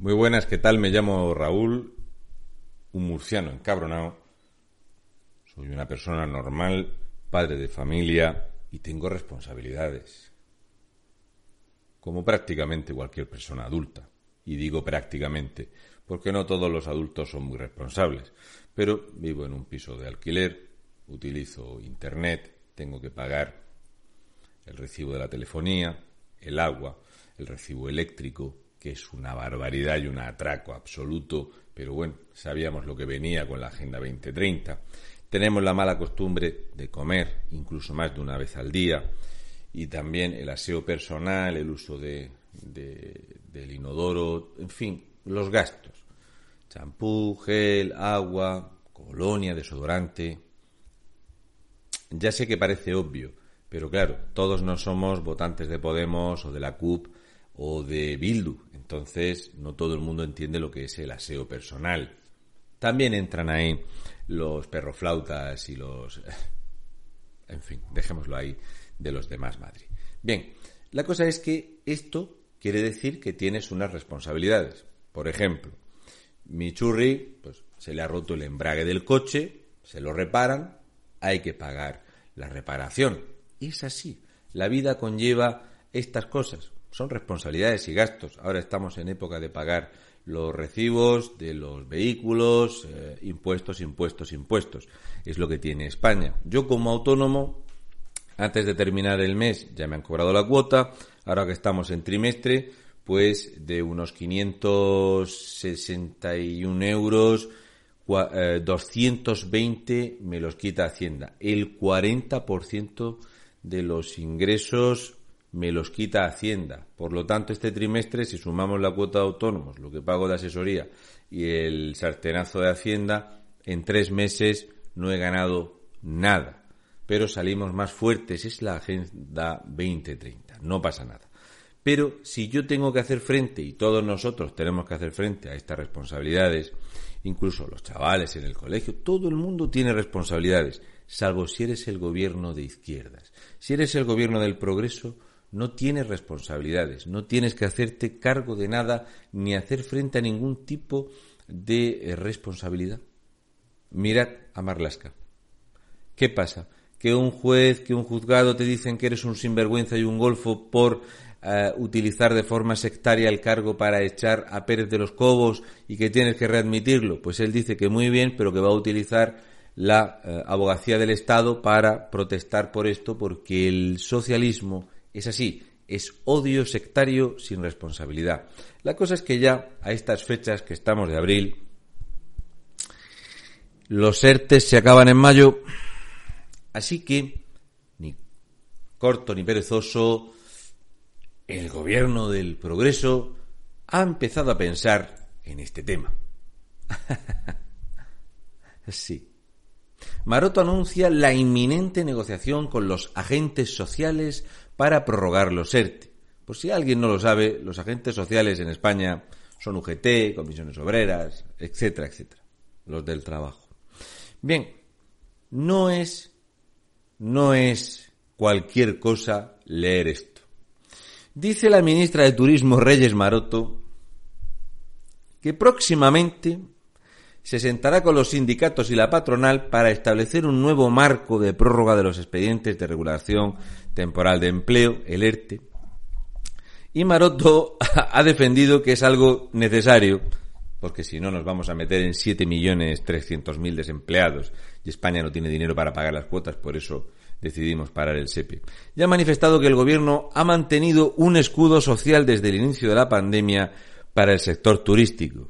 Muy buenas, ¿qué tal? Me llamo Raúl, un murciano encabronado. Soy una persona normal, padre de familia y tengo responsabilidades. Como prácticamente cualquier persona adulta. Y digo prácticamente, porque no todos los adultos son muy responsables. Pero vivo en un piso de alquiler, utilizo Internet, tengo que pagar el recibo de la telefonía, el agua, el recibo eléctrico, que es una barbaridad y un atraco absoluto, pero bueno, sabíamos lo que venía con la Agenda 2030. Tenemos la mala costumbre de comer incluso más de una vez al día y también el aseo personal, el uso de, del inodoro, en fin, los gastos. Champú, gel, agua, colonia, desodorante. Ya sé que parece obvio, pero claro, todos no somos votantes de Podemos o de la CUP o de Bildu. Entonces, no todo el mundo entiende lo que es el aseo personal. También entran ahí los perroflautas y los... En fin, dejémoslo ahí de los demás Madrid. Bien, la cosa es que esto quiere decir que tienes unas responsabilidades. Por ejemplo, mi churri, pues se le ha roto el embrague del coche, se lo reparan, hay que pagar la reparación. Es así. La vida conlleva estas cosas. Son responsabilidades y gastos. Ahora estamos en época de pagar los recibos de los vehículos, eh, impuestos, impuestos, impuestos. Es lo que tiene España. Yo como autónomo, antes de terminar el mes ya me han cobrado la cuota. Ahora que estamos en trimestre, pues de unos 561 euros 220 eh, me los quita Hacienda. El 40% de los ingresos me los quita Hacienda. Por lo tanto, este trimestre, si sumamos la cuota de autónomos, lo que pago de asesoría y el sartenazo de Hacienda, en tres meses no he ganado nada. Pero salimos más fuertes. Es la Agenda 2030. No pasa nada. Pero si yo tengo que hacer frente, y todos nosotros tenemos que hacer frente a estas responsabilidades, incluso los chavales en el colegio, todo el mundo tiene responsabilidades, salvo si eres el gobierno de izquierdas. Si eres el gobierno del progreso, no tienes responsabilidades, no tienes que hacerte cargo de nada ni hacer frente a ningún tipo de eh, responsabilidad. Mirad a Marlaska. ¿Qué pasa? Que un juez, que un juzgado te dicen que eres un sinvergüenza y un golfo por utilizar de forma sectaria el cargo para echar a Pérez de los Cobos y que tienes que readmitirlo, pues él dice que muy bien, pero que va a utilizar la eh, abogacía del Estado para protestar por esto, porque el socialismo es así, es odio sectario sin responsabilidad. La cosa es que ya a estas fechas que estamos de abril, los ERTES se acaban en mayo, así que ni corto ni perezoso, el gobierno del progreso ha empezado a pensar en este tema. sí. Maroto anuncia la inminente negociación con los agentes sociales para prorrogar los ERTE. Por si alguien no lo sabe, los agentes sociales en España son UGT, comisiones obreras, etcétera, etcétera. Los del trabajo. Bien, no es, no es cualquier cosa leer esto. Dice la ministra de Turismo Reyes Maroto que próximamente se sentará con los sindicatos y la patronal para establecer un nuevo marco de prórroga de los expedientes de regulación temporal de empleo, el ERTE. Y Maroto ha defendido que es algo necesario, porque si no nos vamos a meter en 7.300.000 desempleados y España no tiene dinero para pagar las cuotas, por eso decidimos parar el SEPE. Ya ha manifestado que el gobierno ha mantenido un escudo social desde el inicio de la pandemia para el sector turístico.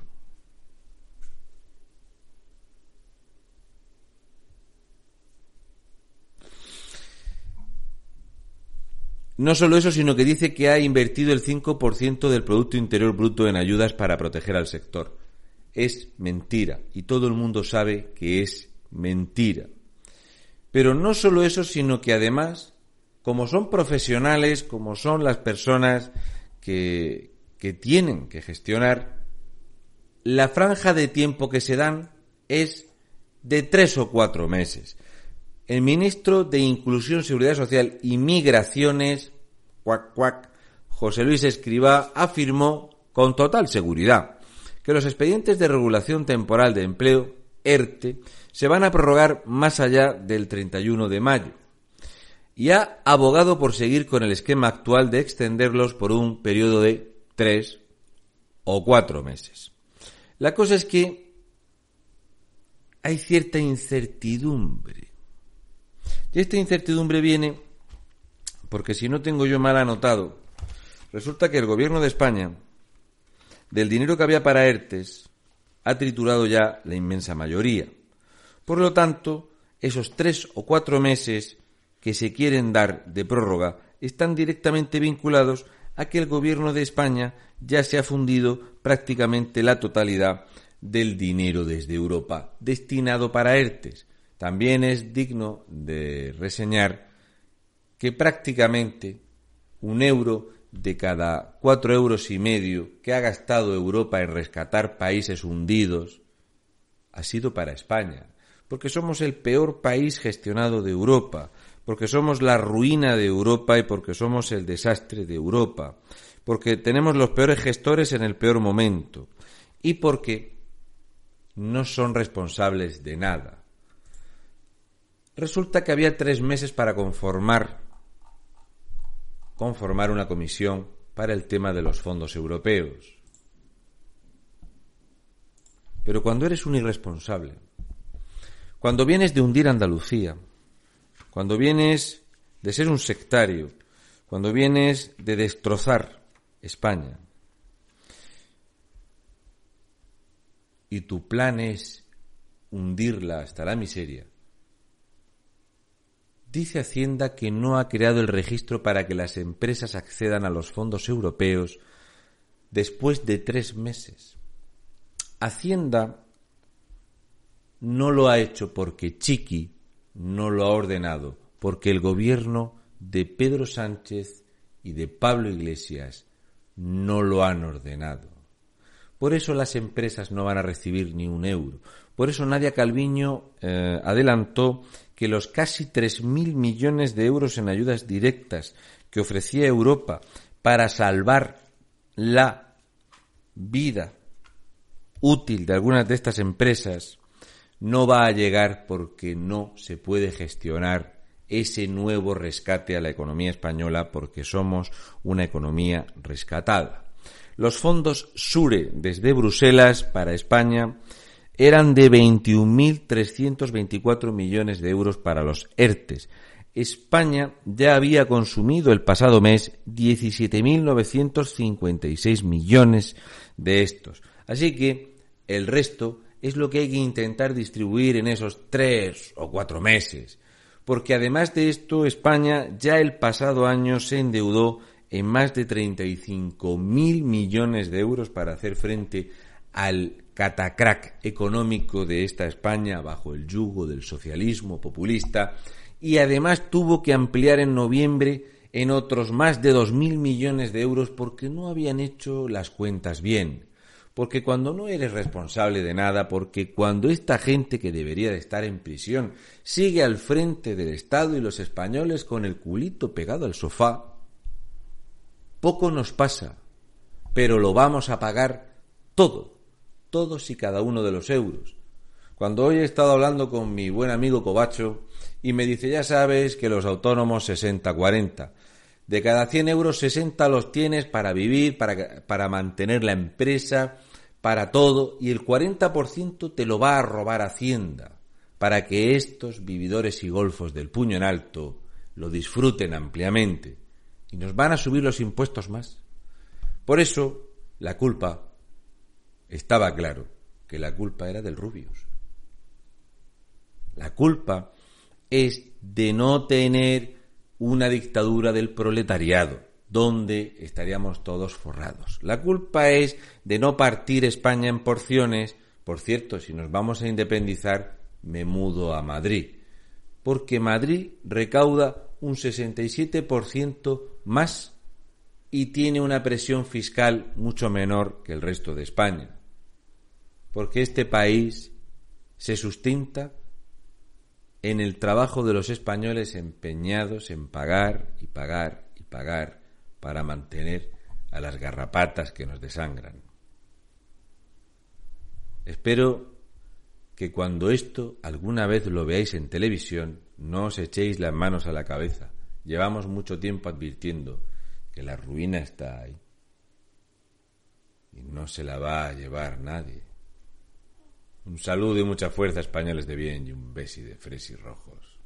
No solo eso, sino que dice que ha invertido el 5% del Producto Interior Bruto en ayudas para proteger al sector. Es mentira y todo el mundo sabe que es mentira. Pero no solo eso, sino que además, como son profesionales, como son las personas que, que tienen que gestionar, la franja de tiempo que se dan es de tres o cuatro meses. El ministro de Inclusión, Seguridad Social y Migraciones, cuac, cuac, José Luis Escribá, afirmó con total seguridad que los expedientes de regulación temporal de empleo, ERTE, se van a prorrogar más allá del 31 de mayo y ha abogado por seguir con el esquema actual de extenderlos por un periodo de tres o cuatro meses. La cosa es que hay cierta incertidumbre. Y esta incertidumbre viene porque si no tengo yo mal anotado, resulta que el gobierno de España, del dinero que había para ERTES, ha triturado ya la inmensa mayoría. Por lo tanto, esos tres o cuatro meses que se quieren dar de prórroga están directamente vinculados a que el gobierno de España ya se ha fundido prácticamente la totalidad del dinero desde Europa destinado para ERTES. También es digno de reseñar que prácticamente un euro de cada cuatro euros y medio que ha gastado Europa en rescatar países hundidos ha sido para España, porque somos el peor país gestionado de Europa, porque somos la ruina de Europa y porque somos el desastre de Europa, porque tenemos los peores gestores en el peor momento y porque no son responsables de nada. Resulta que había tres meses para conformar conformar una comisión para el tema de los fondos europeos. Pero cuando eres un irresponsable, cuando vienes de hundir Andalucía, cuando vienes de ser un sectario, cuando vienes de destrozar España, y tu plan es hundirla hasta la miseria, Dice Hacienda que no ha creado el registro para que las empresas accedan a los fondos europeos después de tres meses. Hacienda no lo ha hecho porque Chiqui no lo ha ordenado, porque el gobierno de Pedro Sánchez y de Pablo Iglesias no lo han ordenado. Por eso las empresas no van a recibir ni un euro. Por eso Nadia Calviño eh, adelantó que los casi 3.000 millones de euros en ayudas directas que ofrecía Europa para salvar la vida útil de algunas de estas empresas no va a llegar porque no se puede gestionar ese nuevo rescate a la economía española porque somos una economía rescatada. Los fondos SURE desde Bruselas para España eran de 21.324 millones de euros para los ERTES. España ya había consumido el pasado mes 17.956 millones de estos. Así que el resto es lo que hay que intentar distribuir en esos tres o cuatro meses. Porque además de esto, España ya el pasado año se endeudó en más de 35.000 millones de euros para hacer frente al catacrac económico de esta España bajo el yugo del socialismo populista y además tuvo que ampliar en noviembre en otros más de dos mil millones de euros porque no habían hecho las cuentas bien. Porque cuando no eres responsable de nada, porque cuando esta gente que debería de estar en prisión sigue al frente del Estado y los españoles con el culito pegado al sofá, poco nos pasa, pero lo vamos a pagar todo todos y cada uno de los euros. Cuando hoy he estado hablando con mi buen amigo Cobacho y me dice, ya sabes que los autónomos 60-40. De cada 100 euros, 60 los tienes para vivir, para, para mantener la empresa, para todo, y el 40% te lo va a robar Hacienda, para que estos vividores y golfos del puño en alto lo disfruten ampliamente. Y nos van a subir los impuestos más. Por eso, la culpa estaba claro que la culpa era del Rubius. La culpa es de no tener una dictadura del proletariado, donde estaríamos todos forrados. La culpa es de no partir España en porciones. Por cierto, si nos vamos a independizar, me mudo a Madrid, porque Madrid recauda un 67% más y tiene una presión fiscal mucho menor que el resto de España porque este país se sustenta en el trabajo de los españoles empeñados en pagar y pagar y pagar para mantener a las garrapatas que nos desangran. Espero que cuando esto alguna vez lo veáis en televisión, no os echéis las manos a la cabeza. Llevamos mucho tiempo advirtiendo que la ruina está ahí. Y no se la va a llevar nadie. Un saludo y mucha fuerza, españoles de bien, y un besi de fresis rojos.